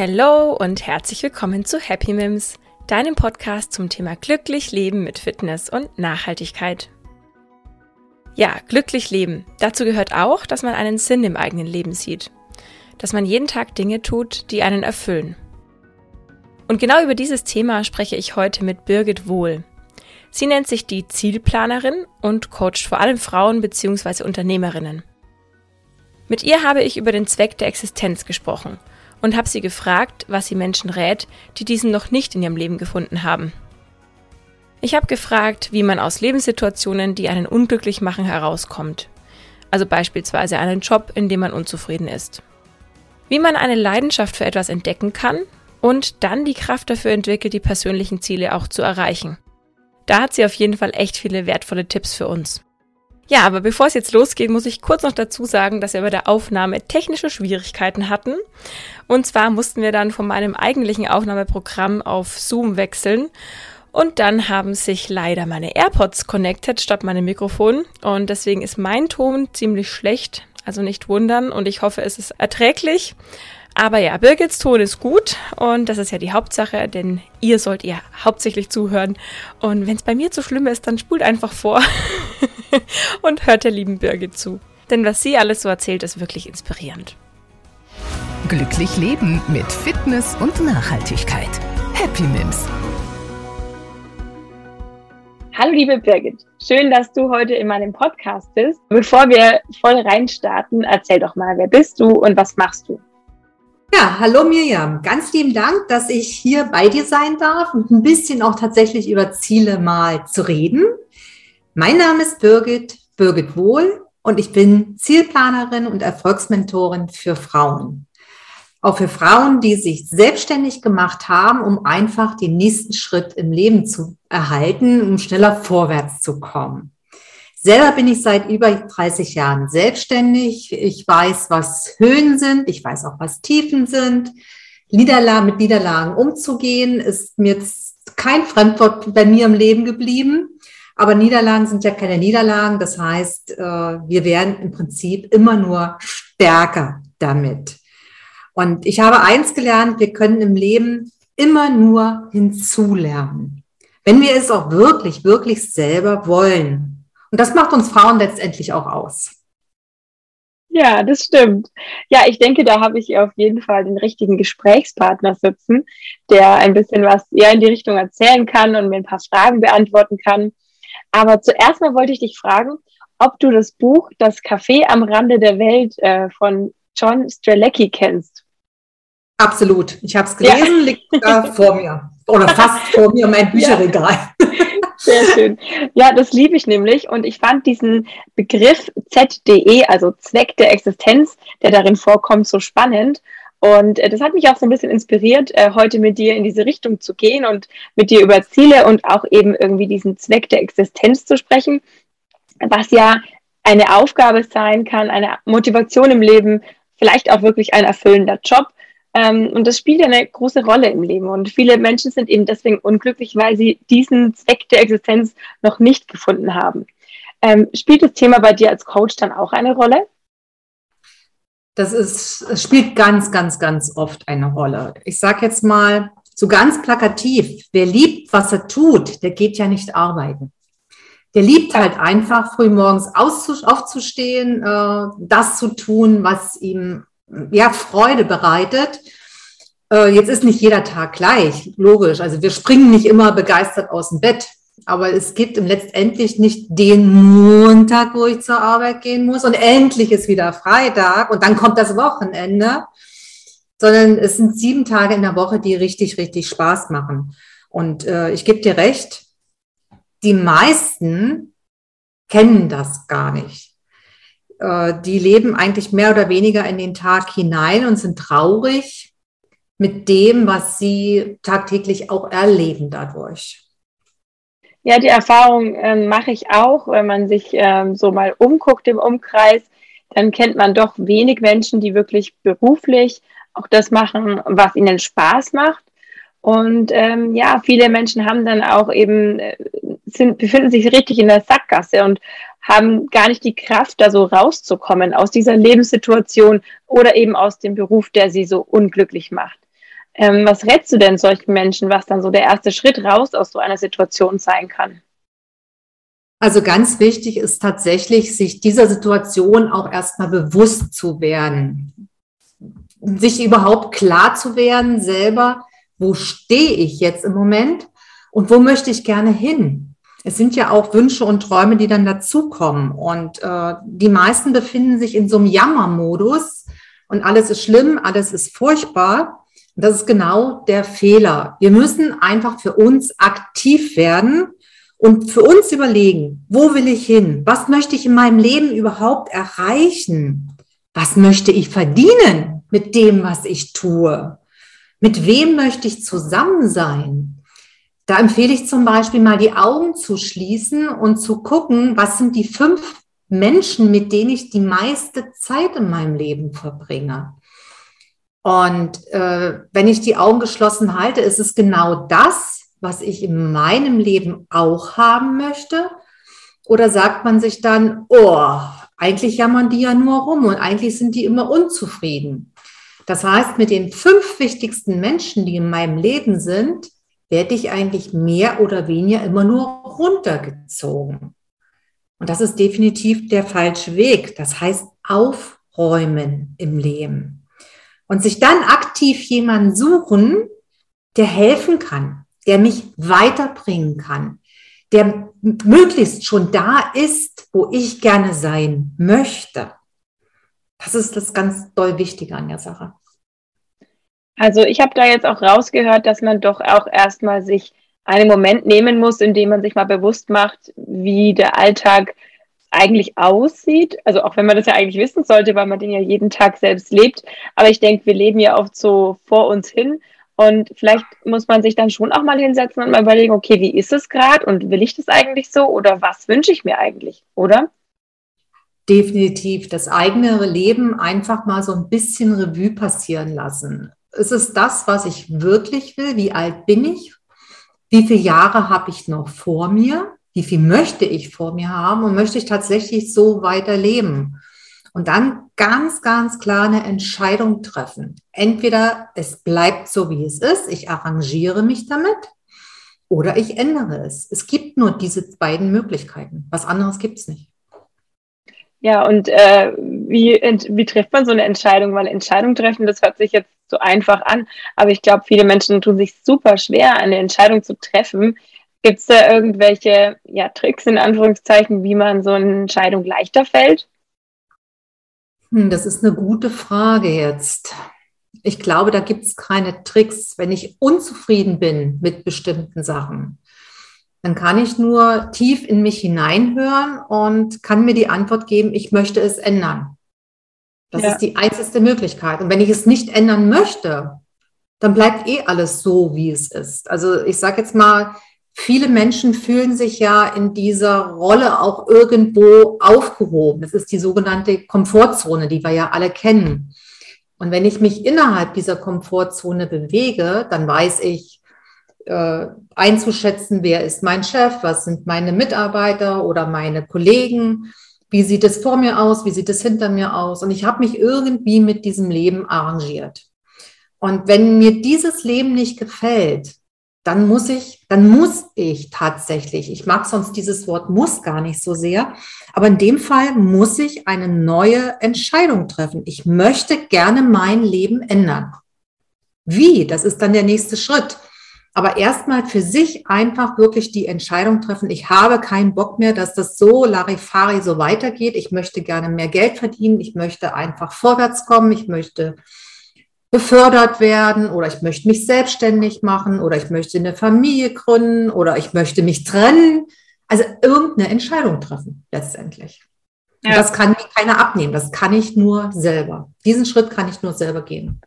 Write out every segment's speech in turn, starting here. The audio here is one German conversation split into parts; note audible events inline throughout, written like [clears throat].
Hallo und herzlich willkommen zu Happy Mims, deinem Podcast zum Thema glücklich leben mit Fitness und Nachhaltigkeit. Ja, glücklich leben. Dazu gehört auch, dass man einen Sinn im eigenen Leben sieht. Dass man jeden Tag Dinge tut, die einen erfüllen. Und genau über dieses Thema spreche ich heute mit Birgit Wohl. Sie nennt sich die Zielplanerin und coacht vor allem Frauen bzw. Unternehmerinnen. Mit ihr habe ich über den Zweck der Existenz gesprochen und habe sie gefragt, was sie Menschen rät, die diesen noch nicht in ihrem Leben gefunden haben. Ich habe gefragt, wie man aus Lebenssituationen, die einen unglücklich machen, herauskommt. Also beispielsweise einen Job, in dem man unzufrieden ist. Wie man eine Leidenschaft für etwas entdecken kann und dann die Kraft dafür entwickelt, die persönlichen Ziele auch zu erreichen. Da hat sie auf jeden Fall echt viele wertvolle Tipps für uns. Ja, aber bevor es jetzt losgeht, muss ich kurz noch dazu sagen, dass wir bei der Aufnahme technische Schwierigkeiten hatten. Und zwar mussten wir dann von meinem eigentlichen Aufnahmeprogramm auf Zoom wechseln. Und dann haben sich leider meine AirPods connected statt meinem Mikrofon. Und deswegen ist mein Ton ziemlich schlecht. Also nicht wundern. Und ich hoffe, es ist erträglich. Aber ja, Birgits Ton ist gut und das ist ja die Hauptsache, denn ihr sollt ihr hauptsächlich zuhören. Und wenn es bei mir zu schlimm ist, dann spult einfach vor [laughs] [laughs] und hört der lieben Birgit zu. Denn was sie alles so erzählt, ist wirklich inspirierend. Glücklich leben mit Fitness und Nachhaltigkeit. Happy Mims. Hallo liebe Birgit, schön, dass du heute in meinem Podcast bist. Bevor wir voll reinstarten, erzähl doch mal, wer bist du und was machst du? Ja, hallo Mirjam. Ganz lieben Dank, dass ich hier bei dir sein darf und ein bisschen auch tatsächlich über Ziele mal zu reden. Mein Name ist Birgit, Birgit Wohl und ich bin Zielplanerin und Erfolgsmentorin für Frauen. Auch für Frauen, die sich selbstständig gemacht haben, um einfach den nächsten Schritt im Leben zu erhalten, um schneller vorwärts zu kommen. Selber bin ich seit über 30 Jahren selbstständig. Ich weiß, was Höhen sind. Ich weiß auch, was Tiefen sind. Niederlagen, mit Niederlagen umzugehen, ist mir jetzt kein Fremdwort bei mir im Leben geblieben. Aber Niederlagen sind ja keine Niederlagen. Das heißt, äh, wir werden im Prinzip immer nur stärker damit. Und ich habe eins gelernt, wir können im Leben immer nur hinzulernen. Wenn wir es auch wirklich, wirklich selber wollen. Und das macht uns Frauen letztendlich auch aus. Ja, das stimmt. Ja, ich denke, da habe ich auf jeden Fall den richtigen Gesprächspartner sitzen, der ein bisschen was eher in die Richtung erzählen kann und mir ein paar Fragen beantworten kann. Aber zuerst mal wollte ich dich fragen, ob du das Buch Das Café am Rande der Welt äh, von John Strelecki kennst. Absolut. Ich habe es gelesen, ja. liegt da [laughs] vor mir. Oder fast vor mir, mein Bücherregal. Ja. [laughs] Sehr schön. Ja, das liebe ich nämlich. Und ich fand diesen Begriff ZDE, also Zweck der Existenz, der darin vorkommt, so spannend. Und äh, das hat mich auch so ein bisschen inspiriert, äh, heute mit dir in diese Richtung zu gehen und mit dir über Ziele und auch eben irgendwie diesen Zweck der Existenz zu sprechen, was ja eine Aufgabe sein kann, eine Motivation im Leben, vielleicht auch wirklich ein erfüllender Job. Ähm, und das spielt eine große Rolle im Leben. Und viele Menschen sind eben deswegen unglücklich, weil sie diesen Zweck der Existenz noch nicht gefunden haben. Ähm, spielt das Thema bei dir als Coach dann auch eine Rolle? Das ist, spielt ganz, ganz, ganz oft eine Rolle. Ich sage jetzt mal so ganz plakativ, wer liebt, was er tut, der geht ja nicht arbeiten. Der liebt halt einfach, früh morgens aufzustehen, äh, das zu tun, was ihm ja, Freude bereitet. Äh, jetzt ist nicht jeder Tag gleich, logisch. Also wir springen nicht immer begeistert aus dem Bett. Aber es gibt letztendlich nicht den Montag, wo ich zur Arbeit gehen muss und endlich ist wieder Freitag und dann kommt das Wochenende, sondern es sind sieben Tage in der Woche, die richtig, richtig Spaß machen. Und äh, ich gebe dir recht, die meisten kennen das gar nicht. Äh, die leben eigentlich mehr oder weniger in den Tag hinein und sind traurig mit dem, was sie tagtäglich auch erleben dadurch. Ja, die Erfahrung äh, mache ich auch, wenn man sich ähm, so mal umguckt im Umkreis, dann kennt man doch wenig Menschen, die wirklich beruflich auch das machen, was ihnen Spaß macht. Und ähm, ja, viele Menschen haben dann auch eben, äh, sind, befinden sich richtig in der Sackgasse und haben gar nicht die Kraft, da so rauszukommen aus dieser Lebenssituation oder eben aus dem Beruf, der sie so unglücklich macht. Ähm, was rätst du denn solchen Menschen, was dann so der erste Schritt raus aus so einer Situation sein kann? Also ganz wichtig ist tatsächlich, sich dieser Situation auch erstmal bewusst zu werden. Sich überhaupt klar zu werden selber, wo stehe ich jetzt im Moment und wo möchte ich gerne hin? Es sind ja auch Wünsche und Träume, die dann dazukommen. Und äh, die meisten befinden sich in so einem Jammermodus und alles ist schlimm, alles ist furchtbar. Das ist genau der Fehler. Wir müssen einfach für uns aktiv werden und für uns überlegen, wo will ich hin? Was möchte ich in meinem Leben überhaupt erreichen? Was möchte ich verdienen mit dem, was ich tue? Mit wem möchte ich zusammen sein? Da empfehle ich zum Beispiel mal die Augen zu schließen und zu gucken, was sind die fünf Menschen, mit denen ich die meiste Zeit in meinem Leben verbringe. Und äh, wenn ich die Augen geschlossen halte, ist es genau das, was ich in meinem Leben auch haben möchte? Oder sagt man sich dann, oh, eigentlich jammern die ja nur rum und eigentlich sind die immer unzufrieden. Das heißt, mit den fünf wichtigsten Menschen, die in meinem Leben sind, werde ich eigentlich mehr oder weniger immer nur runtergezogen. Und das ist definitiv der falsche Weg. Das heißt, aufräumen im Leben. Und sich dann aktiv jemanden suchen, der helfen kann, der mich weiterbringen kann, der möglichst schon da ist, wo ich gerne sein möchte. Das ist das ganz doll Wichtige an der Sache. Also ich habe da jetzt auch rausgehört, dass man doch auch erstmal sich einen Moment nehmen muss, in dem man sich mal bewusst macht, wie der Alltag eigentlich aussieht. Also auch wenn man das ja eigentlich wissen sollte, weil man den ja jeden Tag selbst lebt. Aber ich denke, wir leben ja oft so vor uns hin und vielleicht muss man sich dann schon auch mal hinsetzen und mal überlegen, okay, wie ist es gerade und will ich das eigentlich so oder was wünsche ich mir eigentlich, oder? Definitiv das eigene Leben einfach mal so ein bisschen Revue passieren lassen. Ist es das, was ich wirklich will? Wie alt bin ich? Wie viele Jahre habe ich noch vor mir? Wie viel möchte ich vor mir haben und möchte ich tatsächlich so weiterleben? Und dann ganz, ganz klar eine Entscheidung treffen. Entweder es bleibt so, wie es ist, ich arrangiere mich damit, oder ich ändere es. Es gibt nur diese beiden Möglichkeiten. Was anderes gibt es nicht. Ja, und äh, wie, wie trifft man so eine Entscheidung? Weil Entscheidung treffen, das hört sich jetzt so einfach an, aber ich glaube, viele Menschen tun sich super schwer, eine Entscheidung zu treffen. Gibt es da irgendwelche ja, Tricks in Anführungszeichen, wie man so eine Entscheidung leichter fällt? Hm, das ist eine gute Frage jetzt. Ich glaube, da gibt es keine Tricks. Wenn ich unzufrieden bin mit bestimmten Sachen, dann kann ich nur tief in mich hineinhören und kann mir die Antwort geben, ich möchte es ändern. Das ja. ist die einzige Möglichkeit. Und wenn ich es nicht ändern möchte, dann bleibt eh alles so, wie es ist. Also ich sage jetzt mal, viele Menschen fühlen sich ja in dieser Rolle auch irgendwo aufgehoben. Das ist die sogenannte Komfortzone, die wir ja alle kennen. Und wenn ich mich innerhalb dieser Komfortzone bewege, dann weiß ich äh, einzuschätzen, wer ist mein Chef, was sind meine Mitarbeiter oder meine Kollegen, wie sieht es vor mir aus, wie sieht es hinter mir aus. Und ich habe mich irgendwie mit diesem Leben arrangiert. Und wenn mir dieses Leben nicht gefällt, dann muss ich, dann muss ich tatsächlich, ich mag sonst dieses Wort muss gar nicht so sehr, aber in dem Fall muss ich eine neue Entscheidung treffen. Ich möchte gerne mein Leben ändern. Wie? Das ist dann der nächste Schritt. Aber erstmal für sich einfach wirklich die Entscheidung treffen. Ich habe keinen Bock mehr, dass das so Larifari so weitergeht. Ich möchte gerne mehr Geld verdienen. Ich möchte einfach vorwärts kommen. Ich möchte befördert werden oder ich möchte mich selbstständig machen oder ich möchte eine Familie gründen oder ich möchte mich trennen. Also irgendeine Entscheidung treffen letztendlich. Ja. das kann mir keiner abnehmen. Das kann ich nur selber. Diesen Schritt kann ich nur selber gehen.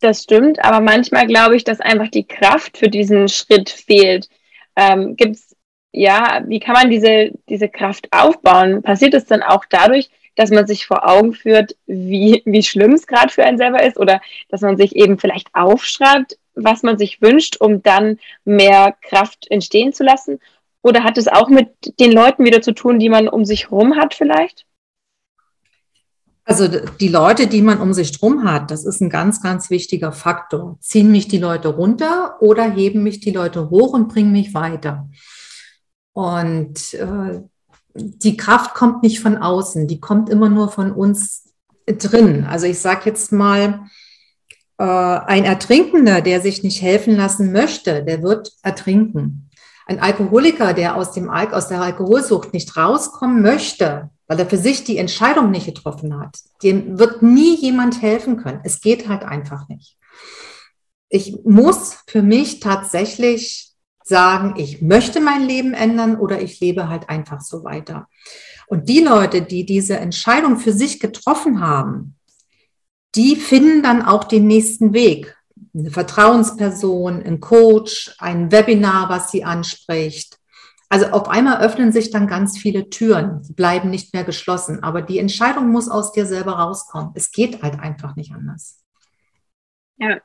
Das stimmt, aber manchmal glaube ich, dass einfach die Kraft für diesen Schritt fehlt. Ähm, Gibt es, ja, wie kann man diese, diese Kraft aufbauen? Passiert es dann auch dadurch, dass man sich vor Augen führt, wie, wie schlimm es gerade für einen selber ist oder dass man sich eben vielleicht aufschreibt, was man sich wünscht, um dann mehr Kraft entstehen zu lassen? Oder hat es auch mit den Leuten wieder zu tun, die man um sich herum hat vielleicht? Also die Leute, die man um sich drum hat, das ist ein ganz, ganz wichtiger Faktor. Ziehen mich die Leute runter oder heben mich die Leute hoch und bringen mich weiter? Und äh, die Kraft kommt nicht von außen, die kommt immer nur von uns drin. Also ich sage jetzt mal, äh, ein Ertrinkender, der sich nicht helfen lassen möchte, der wird ertrinken. Ein Alkoholiker, der aus, dem Al aus der Alkoholsucht nicht rauskommen möchte, weil er für sich die Entscheidung nicht getroffen hat. Dem wird nie jemand helfen können. Es geht halt einfach nicht. Ich muss für mich tatsächlich sagen, ich möchte mein Leben ändern oder ich lebe halt einfach so weiter. Und die Leute, die diese Entscheidung für sich getroffen haben, die finden dann auch den nächsten Weg. Eine Vertrauensperson, ein Coach, ein Webinar, was sie anspricht, also auf einmal öffnen sich dann ganz viele Türen, die bleiben nicht mehr geschlossen. Aber die Entscheidung muss aus dir selber rauskommen. Es geht halt einfach nicht anders. Ja,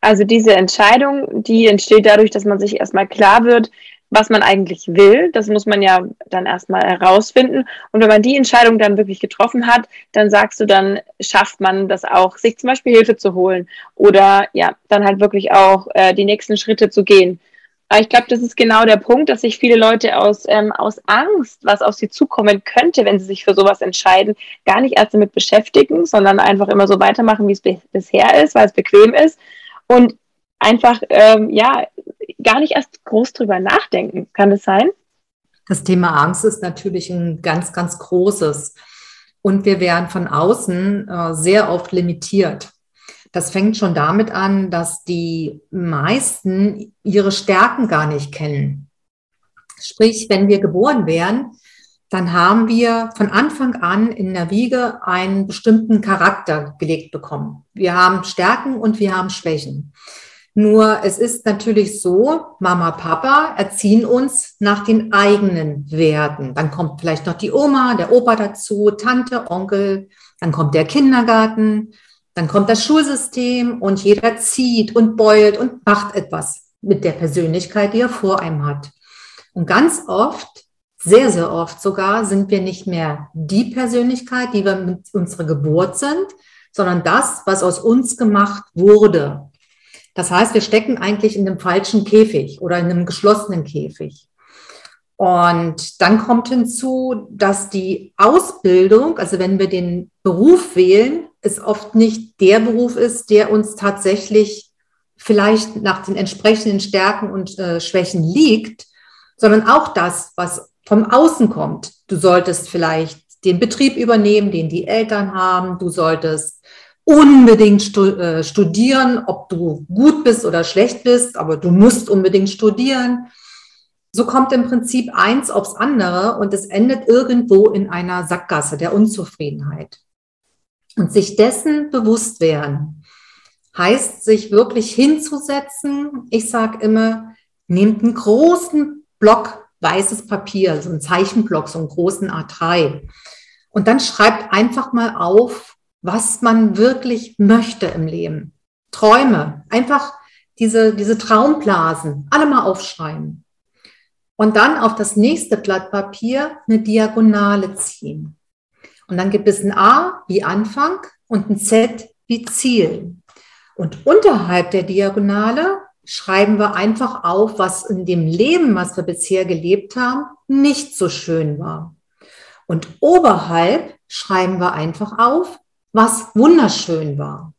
also diese Entscheidung, die entsteht dadurch, dass man sich erstmal klar wird, was man eigentlich will. Das muss man ja dann erstmal herausfinden. Und wenn man die Entscheidung dann wirklich getroffen hat, dann sagst du, dann schafft man das auch, sich zum Beispiel Hilfe zu holen oder ja, dann halt wirklich auch äh, die nächsten Schritte zu gehen. Aber ich glaube, das ist genau der Punkt, dass sich viele Leute aus, ähm, aus Angst, was auf sie zukommen könnte, wenn sie sich für sowas entscheiden, gar nicht erst damit beschäftigen, sondern einfach immer so weitermachen, wie es bisher ist, weil es bequem ist. Und einfach, ähm, ja, gar nicht erst groß drüber nachdenken. Kann das sein? Das Thema Angst ist natürlich ein ganz, ganz großes. Und wir werden von außen äh, sehr oft limitiert. Das fängt schon damit an, dass die meisten ihre Stärken gar nicht kennen. Sprich, wenn wir geboren wären, dann haben wir von Anfang an in der Wiege einen bestimmten Charakter gelegt bekommen. Wir haben Stärken und wir haben Schwächen. Nur es ist natürlich so, Mama, Papa erziehen uns nach den eigenen Werten. Dann kommt vielleicht noch die Oma, der Opa dazu, Tante, Onkel, dann kommt der Kindergarten, dann kommt das Schulsystem und jeder zieht und beult und macht etwas mit der Persönlichkeit, die er vor einem hat. Und ganz oft, sehr, sehr oft sogar, sind wir nicht mehr die Persönlichkeit, die wir mit unserer Geburt sind, sondern das, was aus uns gemacht wurde. Das heißt, wir stecken eigentlich in einem falschen Käfig oder in einem geschlossenen Käfig. Und dann kommt hinzu, dass die Ausbildung, also wenn wir den Beruf wählen, es oft nicht der Beruf ist, der uns tatsächlich vielleicht nach den entsprechenden Stärken und äh, Schwächen liegt, sondern auch das, was vom Außen kommt. Du solltest vielleicht den Betrieb übernehmen, den die Eltern haben. Du solltest unbedingt äh, studieren, ob du gut bist oder schlecht bist, aber du musst unbedingt studieren. So kommt im Prinzip eins aufs andere und es endet irgendwo in einer Sackgasse der Unzufriedenheit. Und sich dessen bewusst werden, heißt sich wirklich hinzusetzen. Ich sage immer, nehmt einen großen Block weißes Papier, so einen Zeichenblock, so einen großen A3. Und dann schreibt einfach mal auf, was man wirklich möchte im Leben. Träume, einfach diese, diese Traumblasen, alle mal aufschreiben. Und dann auf das nächste Blatt Papier eine Diagonale ziehen. Und dann gibt es ein A wie Anfang und ein Z wie Ziel. Und unterhalb der Diagonale schreiben wir einfach auf, was in dem Leben, was wir bisher gelebt haben, nicht so schön war. Und oberhalb schreiben wir einfach auf, was wunderschön war.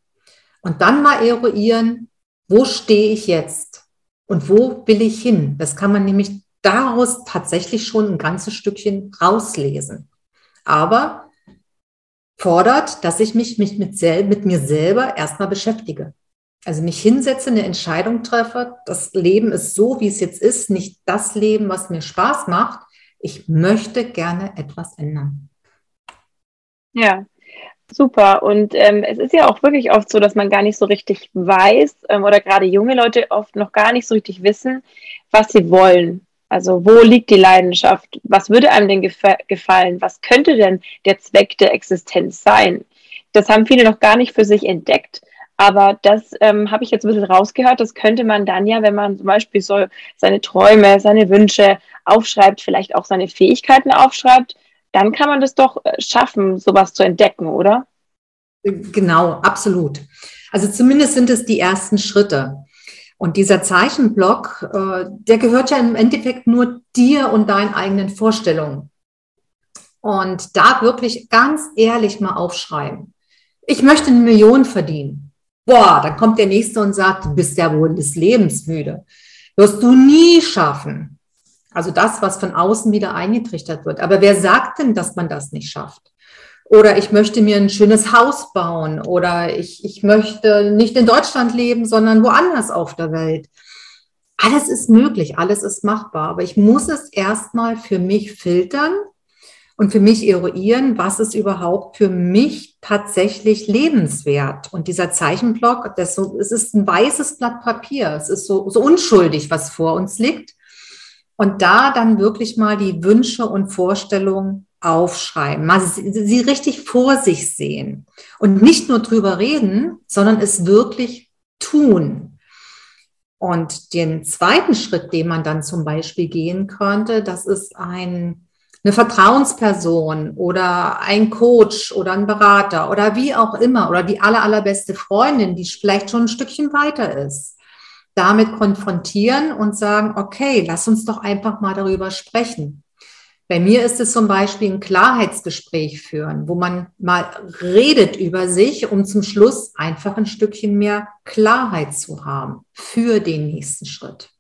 Und dann mal eruieren, wo stehe ich jetzt und wo will ich hin? Das kann man nämlich daraus tatsächlich schon ein ganzes Stückchen rauslesen. Aber fordert, dass ich mich, mich mit, mit mir selber erstmal beschäftige. Also mich hinsetze, eine Entscheidung treffe. Das Leben ist so, wie es jetzt ist, nicht das Leben, was mir Spaß macht. Ich möchte gerne etwas ändern. Ja, super. Und ähm, es ist ja auch wirklich oft so, dass man gar nicht so richtig weiß ähm, oder gerade junge Leute oft noch gar nicht so richtig wissen, was sie wollen. Also wo liegt die Leidenschaft? Was würde einem denn gefallen? Was könnte denn der Zweck der Existenz sein? Das haben viele noch gar nicht für sich entdeckt. Aber das ähm, habe ich jetzt ein bisschen rausgehört. Das könnte man dann ja, wenn man zum Beispiel so seine Träume, seine Wünsche aufschreibt, vielleicht auch seine Fähigkeiten aufschreibt, dann kann man das doch äh, schaffen, sowas zu entdecken, oder? Genau, absolut. Also zumindest sind es die ersten Schritte. Und dieser Zeichenblock, äh, der gehört ja im Endeffekt nur dir und deinen eigenen Vorstellungen. Und da wirklich ganz ehrlich mal aufschreiben. Ich möchte eine Million verdienen. Boah, dann kommt der Nächste und sagt, du bist ja wohl des Lebens müde. Wirst du nie schaffen. Also das, was von außen wieder eingetrichtert wird. Aber wer sagt denn, dass man das nicht schafft? Oder ich möchte mir ein schönes Haus bauen. Oder ich, ich möchte nicht in Deutschland leben, sondern woanders auf der Welt. Alles ist möglich, alles ist machbar. Aber ich muss es erstmal für mich filtern und für mich eruieren, was ist überhaupt für mich tatsächlich lebenswert. Und dieser Zeichenblock, das so, es ist ein weißes Blatt Papier, es ist so, so unschuldig, was vor uns liegt. Und da dann wirklich mal die Wünsche und Vorstellungen aufschreiben, mal sie, richtig vor sich sehen und nicht nur drüber reden, sondern es wirklich tun. Und den zweiten Schritt, den man dann zum Beispiel gehen könnte, das ist ein eine Vertrauensperson oder ein Coach oder ein Berater oder wie auch immer oder die aller, allerbeste Freundin, die vielleicht schon ein Stückchen weiter ist, damit konfrontieren und sagen, okay, lass uns doch einfach mal darüber sprechen. Bei mir ist es zum Beispiel ein Klarheitsgespräch führen, wo man mal redet über sich, um zum Schluss einfach ein Stückchen mehr Klarheit zu haben für den nächsten Schritt.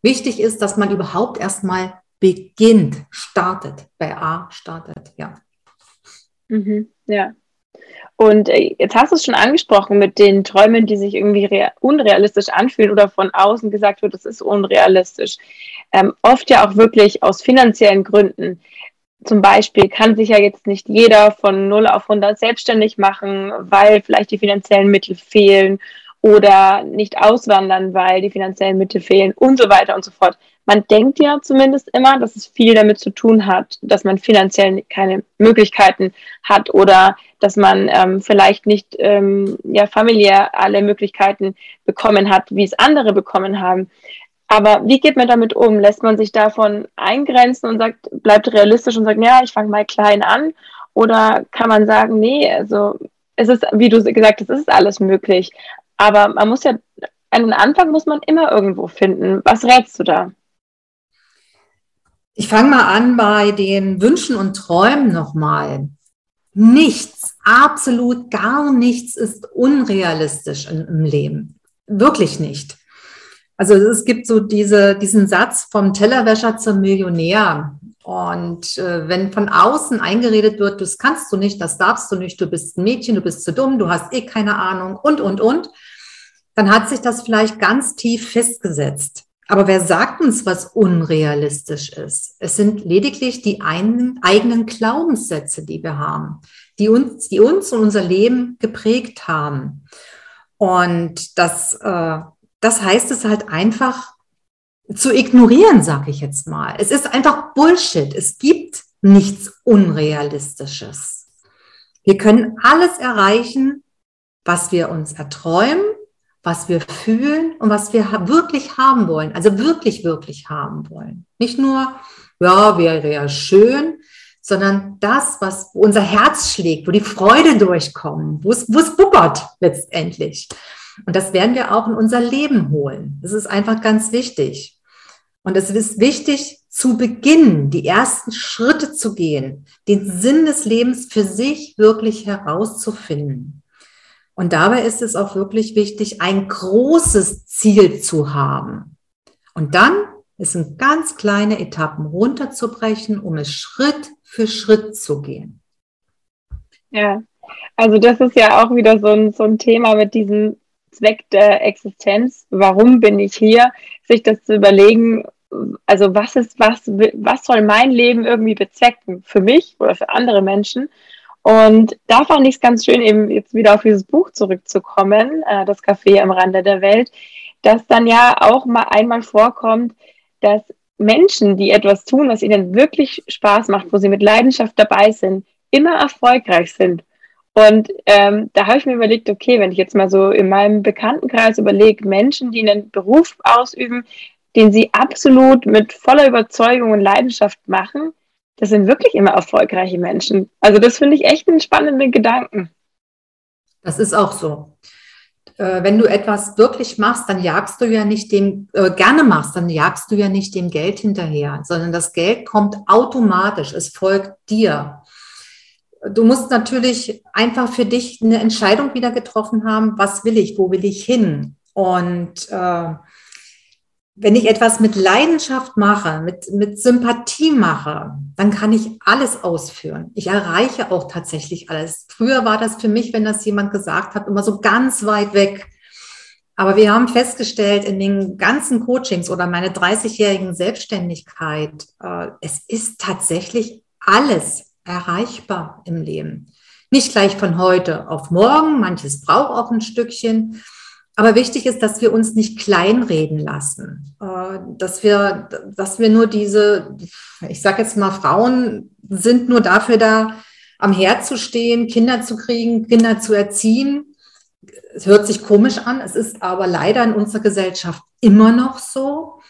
Wichtig ist, dass man überhaupt erstmal beginnt, startet, bei A startet, ja. Mhm, ja. Und äh, jetzt hast du es schon angesprochen mit den Träumen, die sich irgendwie unrealistisch anfühlen oder von außen gesagt wird, es ist unrealistisch. Ähm, oft ja auch wirklich aus finanziellen Gründen. Zum Beispiel kann sich ja jetzt nicht jeder von 0 auf 100 selbstständig machen, weil vielleicht die finanziellen Mittel fehlen oder nicht auswandern, weil die finanziellen Mittel fehlen und so weiter und so fort man denkt ja zumindest immer, dass es viel damit zu tun hat, dass man finanziell keine Möglichkeiten hat oder dass man ähm, vielleicht nicht ähm, ja familiär alle Möglichkeiten bekommen hat, wie es andere bekommen haben. Aber wie geht man damit um? Lässt man sich davon eingrenzen und sagt, bleibt realistisch und sagt, ja, ich fange mal klein an? Oder kann man sagen, nee, also es ist, wie du gesagt hast, es ist alles möglich. Aber man muss ja, einen Anfang muss man immer irgendwo finden. Was rätst du da? Ich fange mal an bei den Wünschen und Träumen nochmal. Nichts, absolut gar nichts ist unrealistisch im Leben. Wirklich nicht. Also es gibt so diese, diesen Satz vom Tellerwäscher zum Millionär. Und äh, wenn von außen eingeredet wird, das kannst du nicht, das darfst du nicht, du bist ein Mädchen, du bist zu dumm, du hast eh keine Ahnung und, und, und, dann hat sich das vielleicht ganz tief festgesetzt. Aber wer sagt uns, was unrealistisch ist? Es sind lediglich die einen, eigenen Glaubenssätze, die wir haben, die uns, die uns und unser Leben geprägt haben. Und das, äh, das heißt es halt einfach zu ignorieren, sage ich jetzt mal. Es ist einfach Bullshit. Es gibt nichts Unrealistisches. Wir können alles erreichen, was wir uns erträumen was wir fühlen und was wir wirklich haben wollen. Also wirklich, wirklich haben wollen. Nicht nur, ja, wäre ja schön, sondern das, was unser Herz schlägt, wo die Freude durchkommt, wo es, wo es bubbert letztendlich. Und das werden wir auch in unser Leben holen. Das ist einfach ganz wichtig. Und es ist wichtig, zu beginnen, die ersten Schritte zu gehen, den Sinn des Lebens für sich wirklich herauszufinden. Und dabei ist es auch wirklich wichtig, ein großes Ziel zu haben. Und dann es in ganz kleine Etappen runterzubrechen, um es Schritt für Schritt zu gehen. Ja, also das ist ja auch wieder so ein, so ein Thema mit diesem Zweck der Existenz. Warum bin ich hier? Sich das zu überlegen, also was ist, was, was soll mein Leben irgendwie bezwecken? Für mich oder für andere Menschen? Und da fand ich es ganz schön, eben jetzt wieder auf dieses Buch zurückzukommen, äh, das Café am Rande der Welt, dass dann ja auch mal einmal vorkommt, dass Menschen, die etwas tun, was ihnen wirklich Spaß macht, wo sie mit Leidenschaft dabei sind, immer erfolgreich sind. Und ähm, da habe ich mir überlegt, okay, wenn ich jetzt mal so in meinem Bekanntenkreis überlege, Menschen, die einen Beruf ausüben, den sie absolut mit voller Überzeugung und Leidenschaft machen, das sind wirklich immer erfolgreiche Menschen. Also das finde ich echt einen spannenden Gedanken. Das ist auch so. Äh, wenn du etwas wirklich machst, dann jagst du ja nicht dem, äh, gerne machst, dann jagst du ja nicht dem Geld hinterher, sondern das Geld kommt automatisch, es folgt dir. Du musst natürlich einfach für dich eine Entscheidung wieder getroffen haben, was will ich, wo will ich hin? Und äh, wenn ich etwas mit Leidenschaft mache, mit, mit Sympathie mache, dann kann ich alles ausführen. Ich erreiche auch tatsächlich alles. Früher war das für mich, wenn das jemand gesagt hat, immer so ganz weit weg. Aber wir haben festgestellt in den ganzen Coachings oder meine 30-jährigen Selbstständigkeit, äh, es ist tatsächlich alles erreichbar im Leben. Nicht gleich von heute auf morgen, manches braucht auch ein Stückchen. Aber wichtig ist, dass wir uns nicht kleinreden lassen, äh, dass wir, dass wir nur diese, ich sage jetzt mal, Frauen sind nur dafür da, am Herd zu stehen, Kinder zu kriegen, Kinder zu erziehen. Es hört sich komisch an, es ist aber leider in unserer Gesellschaft immer noch so.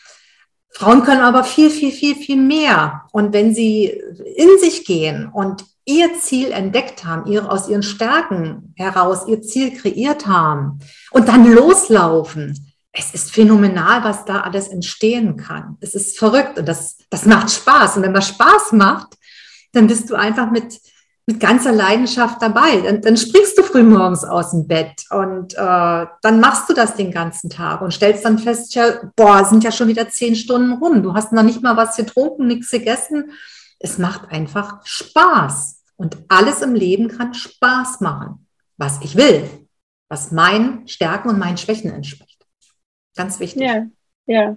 Frauen können aber viel, viel, viel, viel mehr. Und wenn sie in sich gehen und ihr Ziel entdeckt haben, ihre, aus ihren Stärken heraus ihr Ziel kreiert haben und dann loslaufen. Es ist phänomenal, was da alles entstehen kann. Es ist verrückt und das, das macht Spaß. Und wenn man Spaß macht, dann bist du einfach mit, mit ganzer Leidenschaft dabei. Dann, dann springst du früh morgens aus dem Bett und äh, dann machst du das den ganzen Tag und stellst dann fest, ja, boah, sind ja schon wieder zehn Stunden rum. Du hast noch nicht mal was getrunken, nichts gegessen es macht einfach Spaß. Und alles im Leben kann Spaß machen, was ich will, was meinen Stärken und meinen Schwächen entspricht. Ganz wichtig. Ja, ja.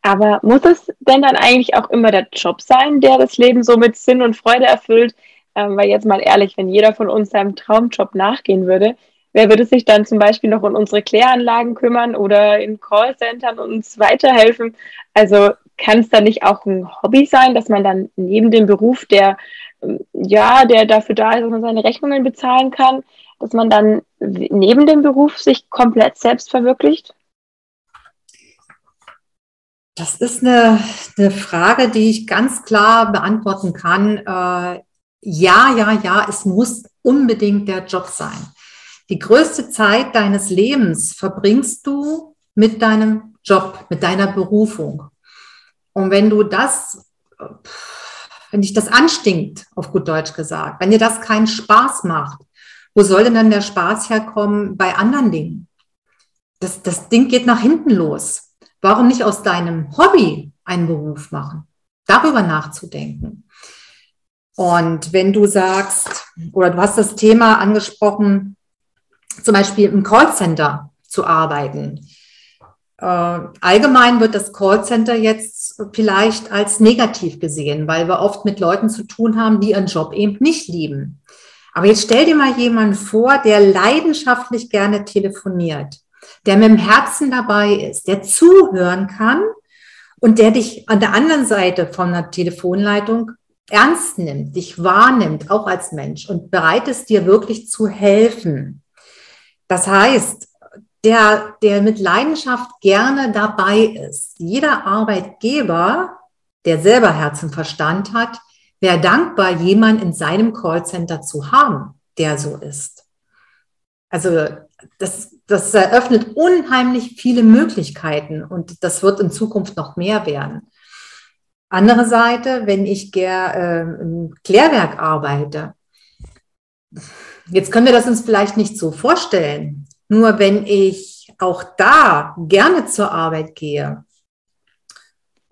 Aber muss es denn dann eigentlich auch immer der Job sein, der das Leben so mit Sinn und Freude erfüllt? Ähm, weil jetzt mal ehrlich, wenn jeder von uns seinem Traumjob nachgehen würde, wer würde sich dann zum Beispiel noch um unsere Kläranlagen kümmern oder in Callcentern uns weiterhelfen? Also kann es dann nicht auch ein Hobby sein, dass man dann neben dem Beruf, der ja, der dafür da ist, dass man seine Rechnungen bezahlen kann, dass man dann neben dem Beruf sich komplett selbst verwirklicht? Das ist eine, eine Frage, die ich ganz klar beantworten kann. Äh, ja, ja, ja, es muss unbedingt der Job sein. Die größte Zeit deines Lebens verbringst du mit deinem Job, mit deiner Berufung. Und wenn du das, wenn dich das anstinkt, auf gut Deutsch gesagt, wenn dir das keinen Spaß macht, wo soll denn dann der Spaß herkommen bei anderen Dingen? Das, das Ding geht nach hinten los. Warum nicht aus deinem Hobby einen Beruf machen? Darüber nachzudenken. Und wenn du sagst, oder du hast das Thema angesprochen, zum Beispiel im Callcenter zu arbeiten. Äh, allgemein wird das Callcenter jetzt vielleicht als negativ gesehen, weil wir oft mit Leuten zu tun haben, die ihren Job eben nicht lieben. Aber jetzt stell dir mal jemanden vor, der leidenschaftlich gerne telefoniert, der mit dem Herzen dabei ist, der zuhören kann und der dich an der anderen Seite von der Telefonleitung ernst nimmt, dich wahrnimmt, auch als Mensch und bereit ist, dir wirklich zu helfen. Das heißt, der, der mit Leidenschaft gerne dabei ist. Jeder Arbeitgeber, der selber Herz und Verstand hat, wäre dankbar, jemanden in seinem Callcenter zu haben, der so ist. Also das, das eröffnet unheimlich viele Möglichkeiten und das wird in Zukunft noch mehr werden. Andere Seite, wenn ich ger, äh, im Klärwerk arbeite, jetzt können wir das uns vielleicht nicht so vorstellen, nur wenn ich auch da gerne zur Arbeit gehe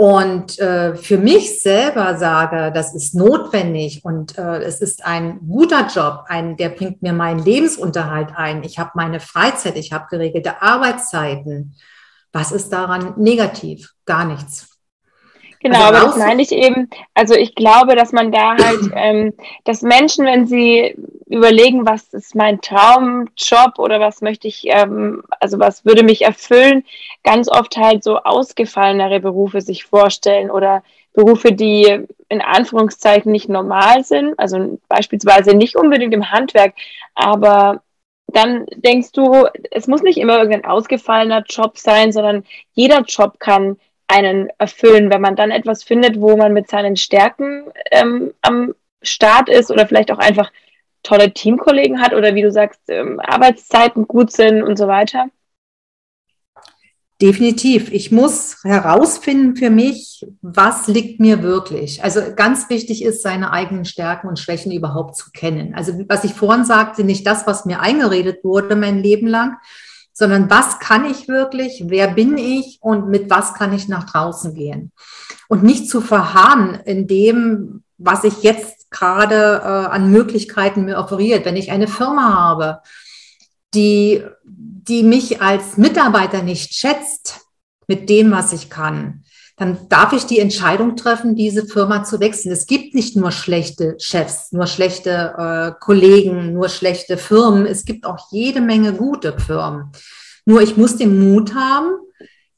und äh, für mich selber sage, das ist notwendig und äh, es ist ein guter Job, ein, der bringt mir meinen Lebensunterhalt ein, ich habe meine Freizeit, ich habe geregelte Arbeitszeiten. Was ist daran negativ? Gar nichts. Genau, also aber das meine ich eben. Also ich glaube, dass man da halt, [clears throat] ähm, dass Menschen, wenn sie überlegen, was ist mein Traumjob oder was möchte ich, ähm, also was würde mich erfüllen, ganz oft halt so ausgefallenere Berufe sich vorstellen oder Berufe, die in Anführungszeichen nicht normal sind, also beispielsweise nicht unbedingt im Handwerk, aber dann denkst du, es muss nicht immer irgendein ausgefallener Job sein, sondern jeder Job kann einen erfüllen, wenn man dann etwas findet, wo man mit seinen Stärken ähm, am Start ist oder vielleicht auch einfach tolle Teamkollegen hat oder wie du sagst, ähm, Arbeitszeiten gut sind und so weiter? Definitiv. Ich muss herausfinden für mich, was liegt mir wirklich. Also ganz wichtig ist, seine eigenen Stärken und Schwächen überhaupt zu kennen. Also was ich vorhin sagte, nicht das, was mir eingeredet wurde mein Leben lang, sondern was kann ich wirklich, wer bin ich und mit was kann ich nach draußen gehen. Und nicht zu verharren in dem, was ich jetzt gerade äh, an Möglichkeiten mir offeriert. Wenn ich eine Firma habe, die die mich als Mitarbeiter nicht schätzt mit dem, was ich kann, dann darf ich die Entscheidung treffen, diese Firma zu wechseln. Es gibt nicht nur schlechte Chefs, nur schlechte äh, Kollegen, nur schlechte Firmen. Es gibt auch jede Menge gute Firmen. Nur ich muss den Mut haben,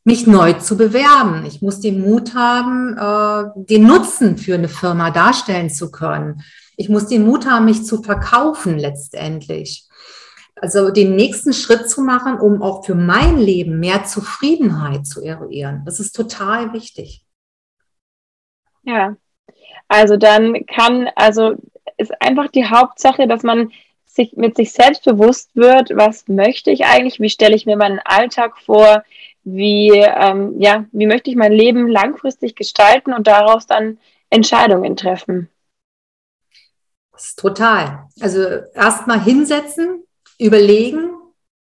mich neu zu bewerben. Ich muss den Mut haben, äh, den Nutzen für eine Firma darstellen zu können. Ich muss den Mut haben, mich zu verkaufen letztendlich. Also den nächsten Schritt zu machen, um auch für mein Leben mehr Zufriedenheit zu eruieren. Das ist total wichtig. Ja, also dann kann, also ist einfach die Hauptsache, dass man sich mit sich selbst bewusst wird, was möchte ich eigentlich, wie stelle ich mir meinen Alltag vor, wie, ähm, ja, wie möchte ich mein Leben langfristig gestalten und daraus dann Entscheidungen treffen. Total. Also erstmal hinsetzen, überlegen,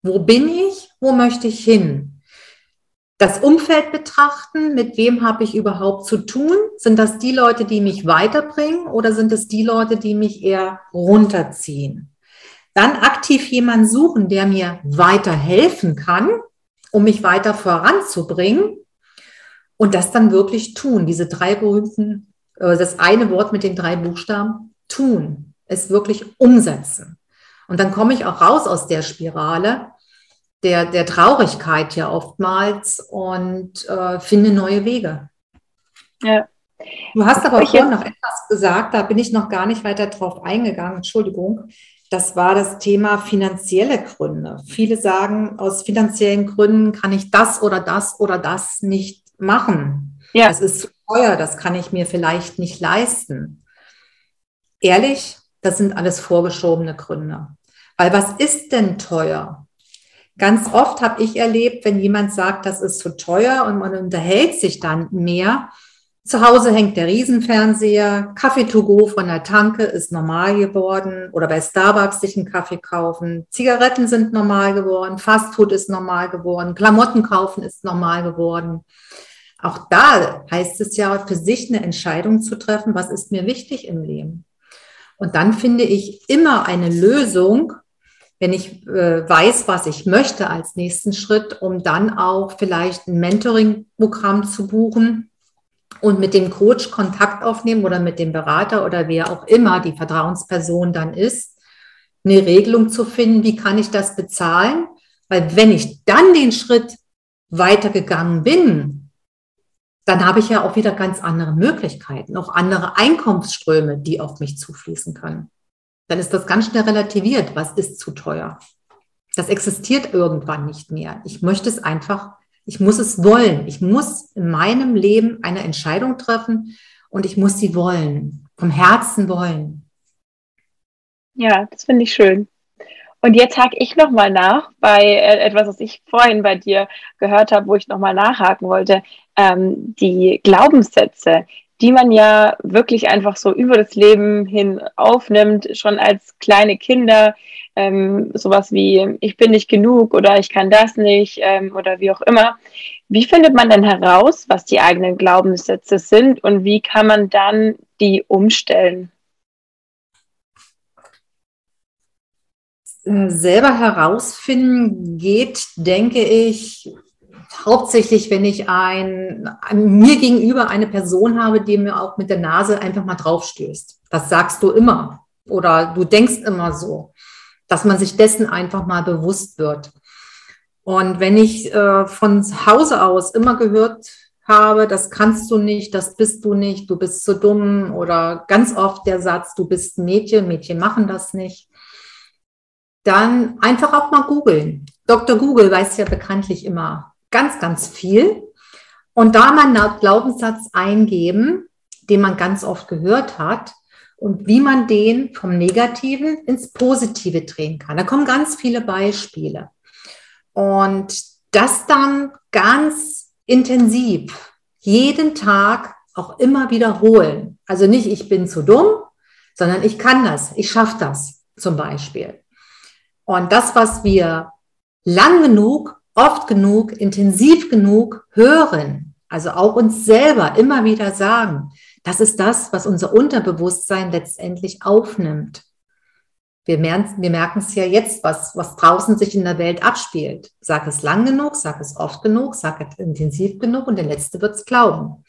wo bin ich, wo möchte ich hin? Das Umfeld betrachten, mit wem habe ich überhaupt zu tun? Sind das die Leute, die mich weiterbringen oder sind es die Leute, die mich eher runterziehen? Dann aktiv jemanden suchen, der mir weiterhelfen kann, um mich weiter voranzubringen und das dann wirklich tun. Diese drei berühmten, äh, das eine Wort mit den drei Buchstaben, tun, es wirklich umsetzen. Und dann komme ich auch raus aus der Spirale der, der Traurigkeit ja oftmals und äh, finde neue Wege. Ja. Du hast aber vorhin noch etwas gesagt, da bin ich noch gar nicht weiter drauf eingegangen, Entschuldigung. Das war das Thema finanzielle Gründe. Viele sagen, aus finanziellen Gründen kann ich das oder das oder das nicht machen. Ja. Das ist zu teuer, das kann ich mir vielleicht nicht leisten. Ehrlich, das sind alles vorgeschobene Gründe. Weil was ist denn teuer? Ganz oft habe ich erlebt, wenn jemand sagt, das ist zu teuer und man unterhält sich dann mehr. Zu Hause hängt der Riesenfernseher, Kaffee to go von der Tanke ist normal geworden oder bei Starbucks sich einen Kaffee kaufen. Zigaretten sind normal geworden, Fastfood ist normal geworden, Klamotten kaufen ist normal geworden. Auch da heißt es ja, für sich eine Entscheidung zu treffen, was ist mir wichtig im Leben. Und dann finde ich immer eine Lösung, wenn ich äh, weiß, was ich möchte als nächsten Schritt, um dann auch vielleicht ein Mentoring-Programm zu buchen und mit dem Coach Kontakt aufnehmen oder mit dem Berater oder wer auch immer die Vertrauensperson dann ist, eine Regelung zu finden, wie kann ich das bezahlen? Weil wenn ich dann den Schritt weitergegangen bin, dann habe ich ja auch wieder ganz andere Möglichkeiten, auch andere Einkommensströme, die auf mich zufließen können dann ist das ganz schnell relativiert. Was ist zu teuer? Das existiert irgendwann nicht mehr. Ich möchte es einfach, ich muss es wollen. Ich muss in meinem Leben eine Entscheidung treffen und ich muss sie wollen, vom Herzen wollen. Ja, das finde ich schön. Und jetzt hake ich nochmal nach bei äh, etwas, was ich vorhin bei dir gehört habe, wo ich nochmal nachhaken wollte. Ähm, die Glaubenssätze, die man ja wirklich einfach so über das Leben hin aufnimmt, schon als kleine Kinder. Ähm, sowas wie, ich bin nicht genug oder ich kann das nicht ähm, oder wie auch immer. Wie findet man denn heraus, was die eigenen Glaubenssätze sind und wie kann man dann die umstellen? Selber herausfinden geht, denke ich, hauptsächlich, wenn ich ein, mir gegenüber eine Person habe, die mir auch mit der Nase einfach mal draufstößt. Das sagst du immer oder du denkst immer so, dass man sich dessen einfach mal bewusst wird. Und wenn ich äh, von Hause aus immer gehört habe, das kannst du nicht, das bist du nicht, du bist zu dumm oder ganz oft der Satz, du bist Mädchen, Mädchen machen das nicht, dann einfach auch mal googeln. Dr. Google weiß ja bekanntlich immer ganz, ganz viel. Und da mal einen Glaubenssatz eingeben, den man ganz oft gehört hat und wie man den vom Negativen ins Positive drehen kann. Da kommen ganz viele Beispiele. Und das dann ganz intensiv, jeden Tag auch immer wiederholen. Also nicht, ich bin zu dumm, sondern ich kann das, ich schaffe das zum Beispiel. Und das, was wir lang genug, oft genug, intensiv genug hören, also auch uns selber immer wieder sagen, das ist das, was unser Unterbewusstsein letztendlich aufnimmt. Wir, merken, es ja jetzt, was, was draußen sich in der Welt abspielt. Sag es lang genug, sag es oft genug, sag es intensiv genug und der Letzte wird es glauben.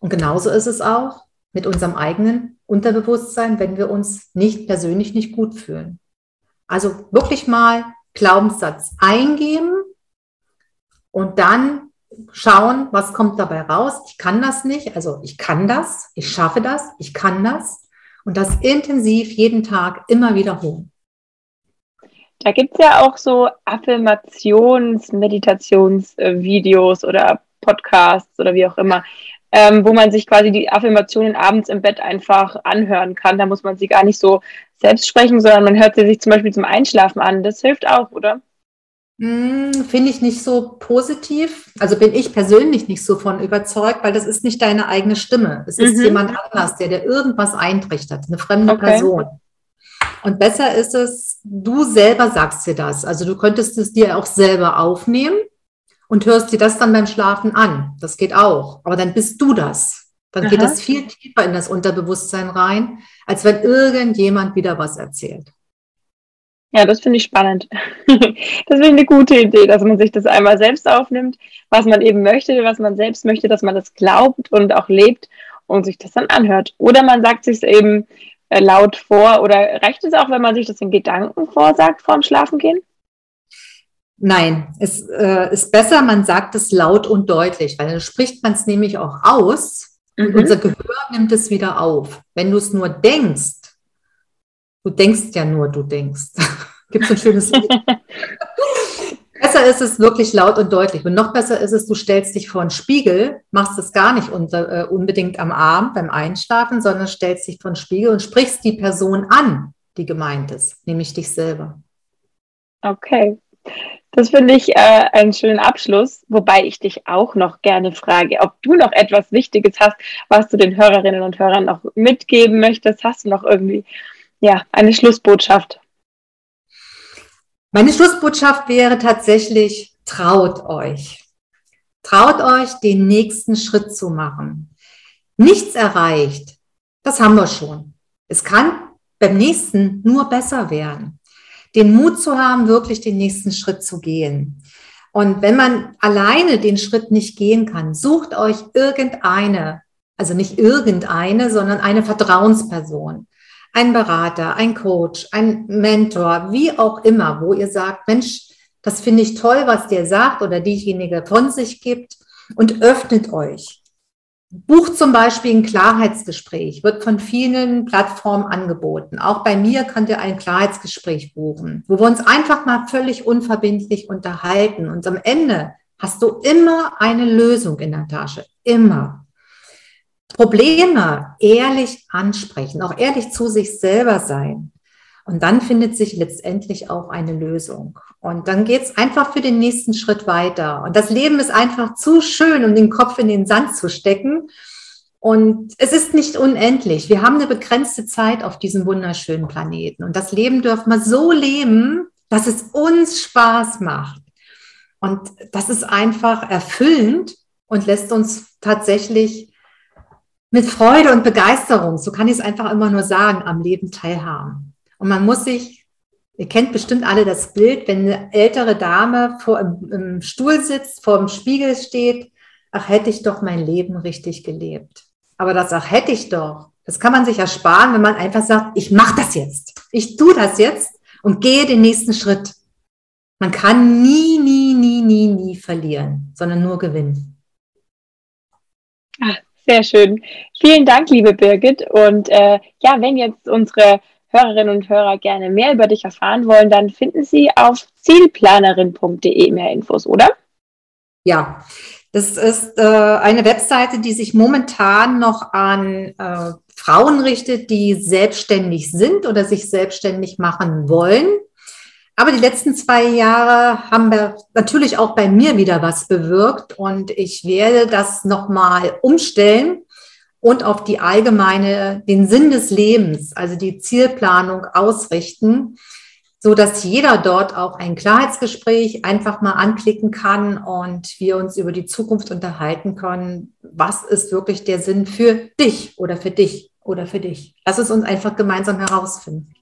Und genauso ist es auch mit unserem eigenen Unterbewusstsein, wenn wir uns nicht persönlich nicht gut fühlen. Also wirklich mal Glaubenssatz eingeben und dann schauen, was kommt dabei raus. Ich kann das nicht, also ich kann das, ich schaffe das, ich kann das und das intensiv jeden Tag immer wiederholen. Da gibt es ja auch so Affirmations-, Meditationsvideos oder Podcasts oder wie auch immer, ähm, wo man sich quasi die Affirmationen abends im Bett einfach anhören kann. Da muss man sie gar nicht so selbst sprechen, sondern man hört sie sich zum Beispiel zum Einschlafen an. Das hilft auch, oder? Hm, Finde ich nicht so positiv. Also bin ich persönlich nicht so von überzeugt, weil das ist nicht deine eigene Stimme. Es ist mhm. jemand anders, der dir irgendwas eintrichtert, eine fremde okay. Person. Und besser ist es, du selber sagst dir das. Also du könntest es dir auch selber aufnehmen und hörst dir das dann beim Schlafen an. Das geht auch. Aber dann bist du das. Dann Aha. geht das viel tiefer in das Unterbewusstsein rein, als wenn irgendjemand wieder was erzählt. Ja, das finde ich spannend. [laughs] das finde ich eine gute Idee, dass man sich das einmal selbst aufnimmt, was man eben möchte, was man selbst möchte, dass man das glaubt und auch lebt und sich das dann anhört. Oder man sagt sich eben äh, laut vor oder reicht es auch, wenn man sich das in Gedanken vorsagt vorm Schlafengehen? Nein, es äh, ist besser, man sagt es laut und deutlich, weil dann spricht man es nämlich auch aus mhm. und unser Gehör nimmt es wieder auf. Wenn du es nur denkst, du denkst ja nur, du denkst. [laughs] Gibt es ein schönes Lied? [laughs] besser ist es wirklich laut und deutlich. Und noch besser ist es, du stellst dich vor einen Spiegel, machst es gar nicht unter, äh, unbedingt am Arm beim Einschlafen, sondern stellst dich vor einen Spiegel und sprichst die Person an, die gemeint ist, nämlich dich selber. Okay. Das finde ich äh, einen schönen Abschluss, wobei ich dich auch noch gerne frage, ob du noch etwas Wichtiges hast, was du den Hörerinnen und Hörern noch mitgeben möchtest. Hast du noch irgendwie ja, eine Schlussbotschaft? Meine Schlussbotschaft wäre tatsächlich, traut euch. Traut euch, den nächsten Schritt zu machen. Nichts erreicht, das haben wir schon. Es kann beim nächsten nur besser werden. Den Mut zu haben, wirklich den nächsten Schritt zu gehen. Und wenn man alleine den Schritt nicht gehen kann, sucht euch irgendeine, also nicht irgendeine, sondern eine Vertrauensperson ein Berater, ein Coach, ein Mentor, wie auch immer, wo ihr sagt, Mensch, das finde ich toll, was der sagt oder diejenige von sich gibt und öffnet euch. Bucht zum Beispiel ein Klarheitsgespräch, wird von vielen Plattformen angeboten. Auch bei mir könnt ihr ein Klarheitsgespräch buchen, wo wir uns einfach mal völlig unverbindlich unterhalten. Und am Ende hast du immer eine Lösung in der Tasche. Immer. Probleme ehrlich ansprechen, auch ehrlich zu sich selber sein. Und dann findet sich letztendlich auch eine Lösung. Und dann geht es einfach für den nächsten Schritt weiter. Und das Leben ist einfach zu schön, um den Kopf in den Sand zu stecken. Und es ist nicht unendlich. Wir haben eine begrenzte Zeit auf diesem wunderschönen Planeten. Und das Leben dürfen wir so leben, dass es uns Spaß macht. Und das ist einfach erfüllend und lässt uns tatsächlich mit Freude und Begeisterung, so kann ich es einfach immer nur sagen, am Leben teilhaben. Und man muss sich, ihr kennt bestimmt alle das Bild, wenn eine ältere Dame vor im, im Stuhl sitzt, vor dem Spiegel steht, ach, hätte ich doch mein Leben richtig gelebt. Aber das ach, hätte ich doch, das kann man sich ersparen, wenn man einfach sagt, ich mache das jetzt. Ich tue das jetzt und gehe den nächsten Schritt. Man kann nie, nie, nie, nie, nie verlieren, sondern nur gewinnen. Ach, sehr schön. Vielen Dank, liebe Birgit. Und äh, ja, wenn jetzt unsere Hörerinnen und Hörer gerne mehr über dich erfahren wollen, dann finden sie auf zielplanerin.de mehr Infos, oder? Ja, das ist äh, eine Webseite, die sich momentan noch an äh, Frauen richtet, die selbstständig sind oder sich selbstständig machen wollen. Aber die letzten zwei Jahre haben wir natürlich auch bei mir wieder was bewirkt und ich werde das nochmal umstellen und auf die allgemeine, den Sinn des Lebens, also die Zielplanung ausrichten, so dass jeder dort auch ein Klarheitsgespräch einfach mal anklicken kann und wir uns über die Zukunft unterhalten können. Was ist wirklich der Sinn für dich oder für dich oder für dich? Lass es uns einfach gemeinsam herausfinden.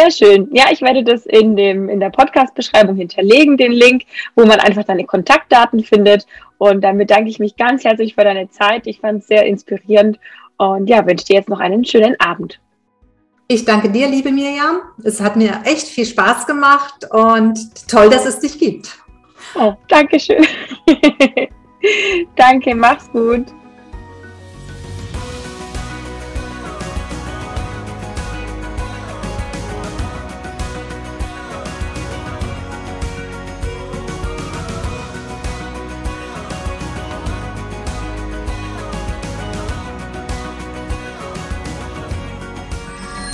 Sehr schön. Ja, ich werde das in, dem, in der Podcast-Beschreibung hinterlegen, den Link, wo man einfach deine Kontaktdaten findet. Und dann bedanke ich mich ganz herzlich für deine Zeit. Ich fand es sehr inspirierend und ja, wünsche dir jetzt noch einen schönen Abend. Ich danke dir, liebe Mirjam. Es hat mir echt viel Spaß gemacht und toll, dass es dich gibt. Oh, Dankeschön. [laughs] danke, mach's gut.